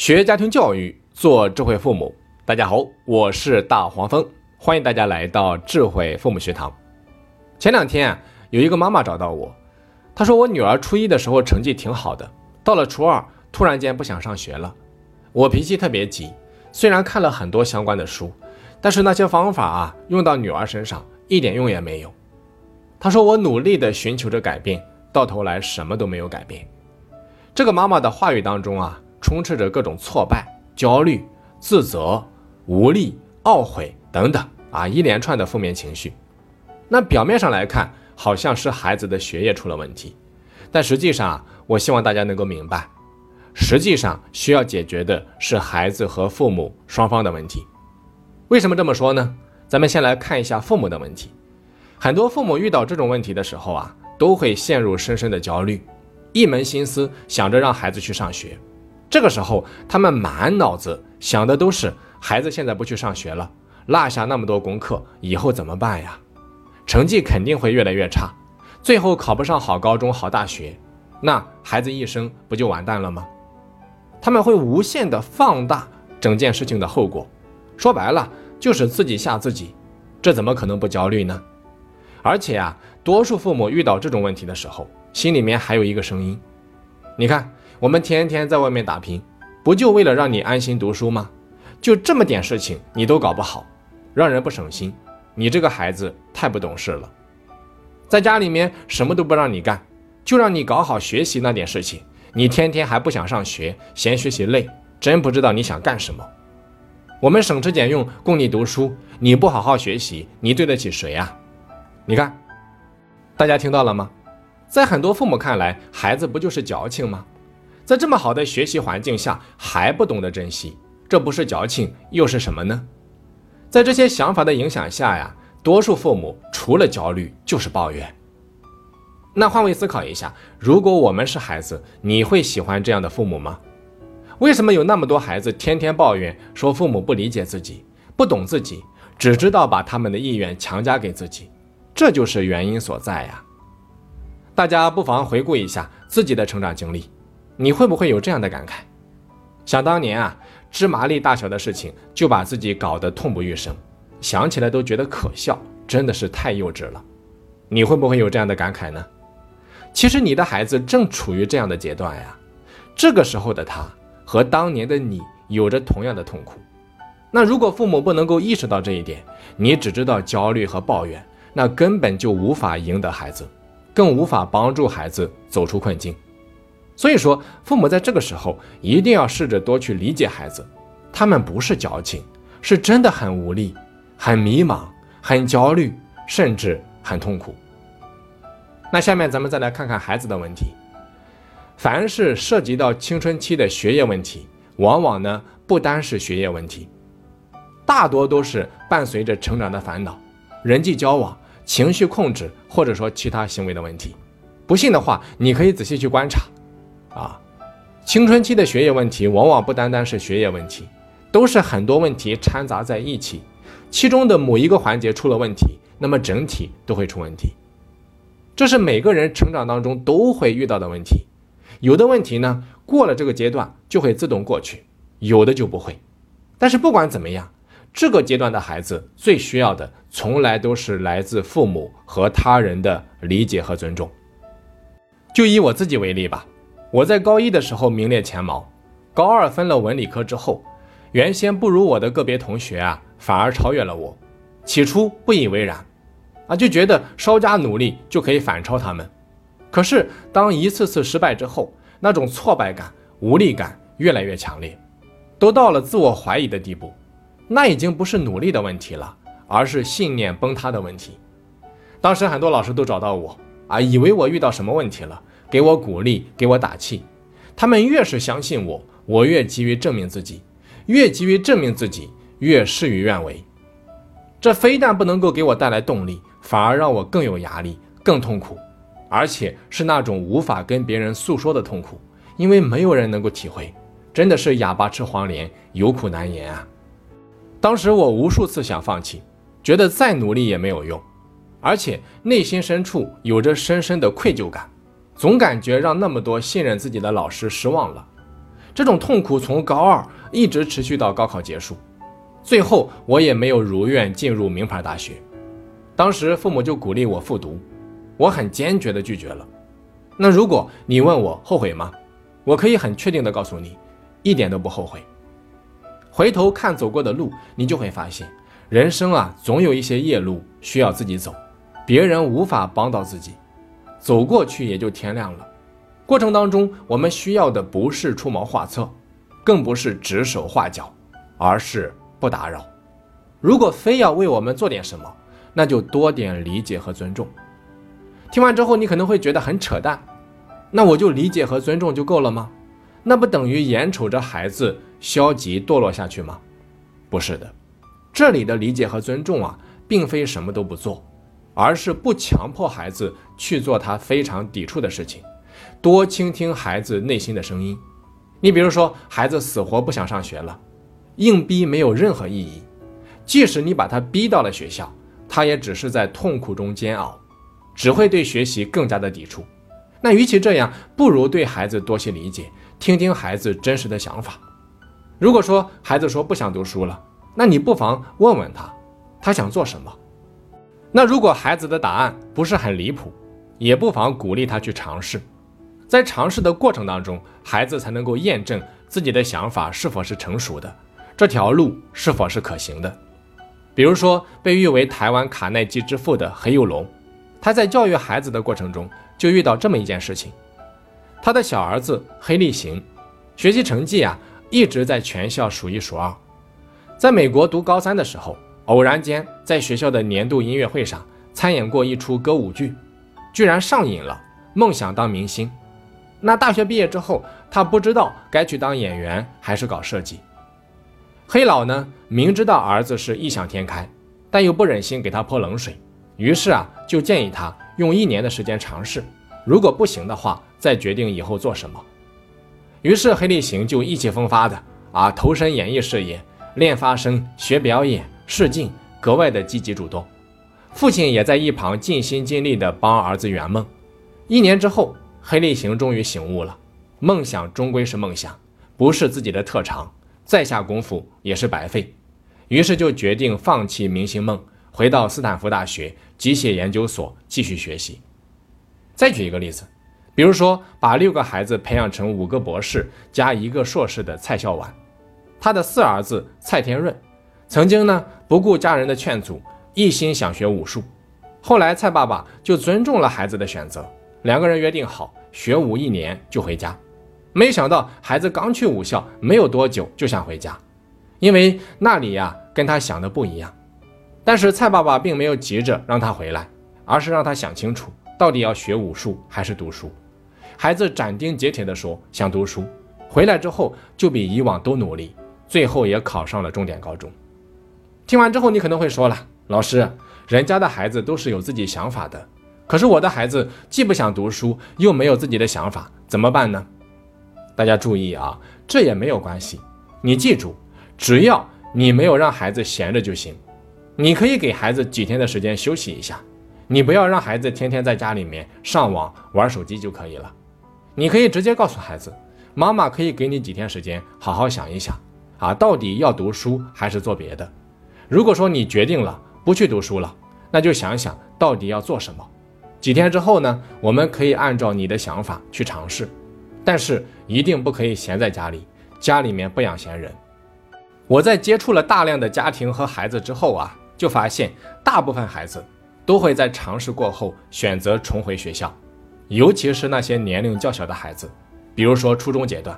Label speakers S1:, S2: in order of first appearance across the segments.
S1: 学家庭教育，做智慧父母。大家好，我是大黄蜂，欢迎大家来到智慧父母学堂。前两天啊，有一个妈妈找到我，她说我女儿初一的时候成绩挺好的，到了初二突然间不想上学了。我脾气特别急，虽然看了很多相关的书，但是那些方法啊，用到女儿身上一点用也没有。她说我努力的寻求着改变，到头来什么都没有改变。这个妈妈的话语当中啊。充斥着各种挫败、焦虑、自责、无力、懊悔等等啊，一连串的负面情绪。那表面上来看，好像是孩子的学业出了问题，但实际上啊，我希望大家能够明白，实际上需要解决的是孩子和父母双方的问题。为什么这么说呢？咱们先来看一下父母的问题。很多父母遇到这种问题的时候啊，都会陷入深深的焦虑，一门心思想着让孩子去上学。这个时候，他们满脑子想的都是孩子现在不去上学了，落下那么多功课，以后怎么办呀？成绩肯定会越来越差，最后考不上好高中、好大学，那孩子一生不就完蛋了吗？他们会无限的放大整件事情的后果，说白了就是自己吓自己，这怎么可能不焦虑呢？而且啊，多数父母遇到这种问题的时候，心里面还有一个声音，你看。我们天天在外面打拼，不就为了让你安心读书吗？就这么点事情你都搞不好，让人不省心。你这个孩子太不懂事了，在家里面什么都不让你干，就让你搞好学习那点事情，你天天还不想上学，嫌学习累，真不知道你想干什么。我们省吃俭用供你读书，你不好好学习，你对得起谁啊？你看，大家听到了吗？在很多父母看来，孩子不就是矫情吗？在这么好的学习环境下还不懂得珍惜，这不是矫情又是什么呢？在这些想法的影响下呀，多数父母除了焦虑就是抱怨。那换位思考一下，如果我们是孩子，你会喜欢这样的父母吗？为什么有那么多孩子天天抱怨说父母不理解自己，不懂自己，只知道把他们的意愿强加给自己？这就是原因所在呀。大家不妨回顾一下自己的成长经历。你会不会有这样的感慨？想当年啊，芝麻粒大小的事情就把自己搞得痛不欲生，想起来都觉得可笑，真的是太幼稚了。你会不会有这样的感慨呢？其实你的孩子正处于这样的阶段呀，这个时候的他和当年的你有着同样的痛苦。那如果父母不能够意识到这一点，你只知道焦虑和抱怨，那根本就无法赢得孩子，更无法帮助孩子走出困境。所以说，父母在这个时候一定要试着多去理解孩子，他们不是矫情，是真的很无力、很迷茫、很焦虑，甚至很痛苦。那下面咱们再来看看孩子的问题。凡是涉及到青春期的学业问题，往往呢不单是学业问题，大多都是伴随着成长的烦恼、人际交往、情绪控制，或者说其他行为的问题。不信的话，你可以仔细去观察。啊，青春期的学业问题往往不单单是学业问题，都是很多问题掺杂在一起，其中的某一个环节出了问题，那么整体都会出问题。这是每个人成长当中都会遇到的问题。有的问题呢，过了这个阶段就会自动过去，有的就不会。但是不管怎么样，这个阶段的孩子最需要的，从来都是来自父母和他人的理解和尊重。就以我自己为例吧。我在高一的时候名列前茅，高二分了文理科之后，原先不如我的个别同学啊，反而超越了我。起初不以为然，啊，就觉得稍加努力就可以反超他们。可是当一次次失败之后，那种挫败感、无力感越来越强烈，都到了自我怀疑的地步。那已经不是努力的问题了，而是信念崩塌的问题。当时很多老师都找到我，啊，以为我遇到什么问题了。给我鼓励，给我打气。他们越是相信我，我越急于证明自己，越急于证明自己，越事与愿违。这非但不能够给我带来动力，反而让我更有压力，更痛苦，而且是那种无法跟别人诉说的痛苦，因为没有人能够体会，真的是哑巴吃黄连，有苦难言啊！当时我无数次想放弃，觉得再努力也没有用，而且内心深处有着深深的愧疚感。总感觉让那么多信任自己的老师失望了，这种痛苦从高二一直持续到高考结束，最后我也没有如愿进入名牌大学。当时父母就鼓励我复读，我很坚决地拒绝了。那如果你问我后悔吗？我可以很确定地告诉你，一点都不后悔。回头看走过的路，你就会发现，人生啊，总有一些夜路需要自己走，别人无法帮到自己，走过去也就天亮了。过程当中，我们需要的不是出谋划策，更不是指手画脚，而是不打扰。如果非要为我们做点什么，那就多点理解和尊重。听完之后，你可能会觉得很扯淡，那我就理解和尊重就够了吗？那不等于眼瞅着孩子消极堕落下去吗？不是的，这里的理解和尊重啊，并非什么都不做，而是不强迫孩子去做他非常抵触的事情。多倾听孩子内心的声音。你比如说，孩子死活不想上学了，硬逼没有任何意义。即使你把他逼到了学校，他也只是在痛苦中煎熬，只会对学习更加的抵触。那与其这样，不如对孩子多些理解，听听孩子真实的想法。如果说孩子说不想读书了，那你不妨问问他，他想做什么。那如果孩子的答案不是很离谱，也不妨鼓励他去尝试。在尝试的过程当中，孩子才能够验证自己的想法是否是成熟的，这条路是否是可行的。比如说，被誉为台湾卡耐基之父的黑幼龙，他在教育孩子的过程中就遇到这么一件事情：他的小儿子黑利行，学习成绩啊一直在全校数一数二，在美国读高三的时候，偶然间在学校的年度音乐会上参演过一出歌舞剧，居然上瘾了，梦想当明星。那大学毕业之后，他不知道该去当演员还是搞设计。黑老呢，明知道儿子是异想天开，但又不忍心给他泼冷水，于是啊，就建议他用一年的时间尝试，如果不行的话，再决定以后做什么。于是黑立行就意气风发的啊，投身演艺事业，练发声、学表演、试镜，格外的积极主动。父亲也在一旁尽心尽力的帮儿子圆梦。一年之后。黑立行终于醒悟了，梦想终归是梦想，不是自己的特长，再下功夫也是白费。于是就决定放弃明星梦，回到斯坦福大学机械研究所继续学习。再举一个例子，比如说把六个孩子培养成五个博士加一个硕士的蔡孝婉，他的四儿子蔡天润，曾经呢不顾家人的劝阻，一心想学武术，后来蔡爸爸就尊重了孩子的选择。两个人约定好学武一年就回家，没想到孩子刚去武校没有多久就想回家，因为那里呀跟他想的不一样。但是蔡爸爸并没有急着让他回来，而是让他想清楚到底要学武术还是读书。孩子斩钉截铁地说想读书，回来之后就比以往都努力，最后也考上了重点高中。听完之后你可能会说了，老师，人家的孩子都是有自己想法的。可是我的孩子既不想读书，又没有自己的想法，怎么办呢？大家注意啊，这也没有关系。你记住，只要你没有让孩子闲着就行。你可以给孩子几天的时间休息一下，你不要让孩子天天在家里面上网玩手机就可以了。你可以直接告诉孩子，妈妈可以给你几天时间，好好想一想啊，到底要读书还是做别的。如果说你决定了不去读书了，那就想想到底要做什么。几天之后呢？我们可以按照你的想法去尝试，但是一定不可以闲在家里，家里面不养闲人。我在接触了大量的家庭和孩子之后啊，就发现大部分孩子都会在尝试过后选择重回学校，尤其是那些年龄较小的孩子，比如说初中阶段，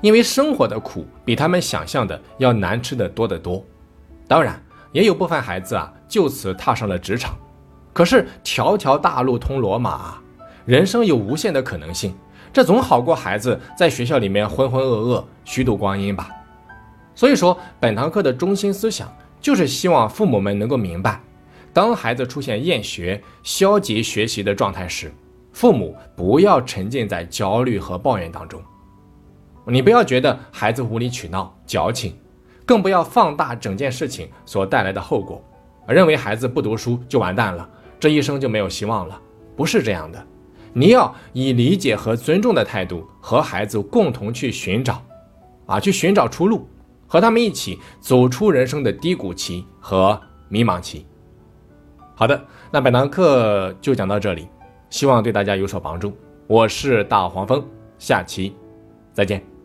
S1: 因为生活的苦比他们想象的要难吃的多得多。当然，也有部分孩子啊，就此踏上了职场。可是条条大路通罗马，人生有无限的可能性，这总好过孩子在学校里面浑浑噩噩虚度光阴吧。所以说，本堂课的中心思想就是希望父母们能够明白，当孩子出现厌学、消极学习的状态时，父母不要沉浸在焦虑和抱怨当中。你不要觉得孩子无理取闹、矫情，更不要放大整件事情所带来的后果，认为孩子不读书就完蛋了，这一生就没有希望了，不是这样的。你要以理解和尊重的态度和孩子共同去寻找，啊，去寻找出路，和他们一起走出人生的低谷期和迷茫期。好的，那本堂课就讲到这里，希望对大家有所帮助。我是大黄蜂，下期再见。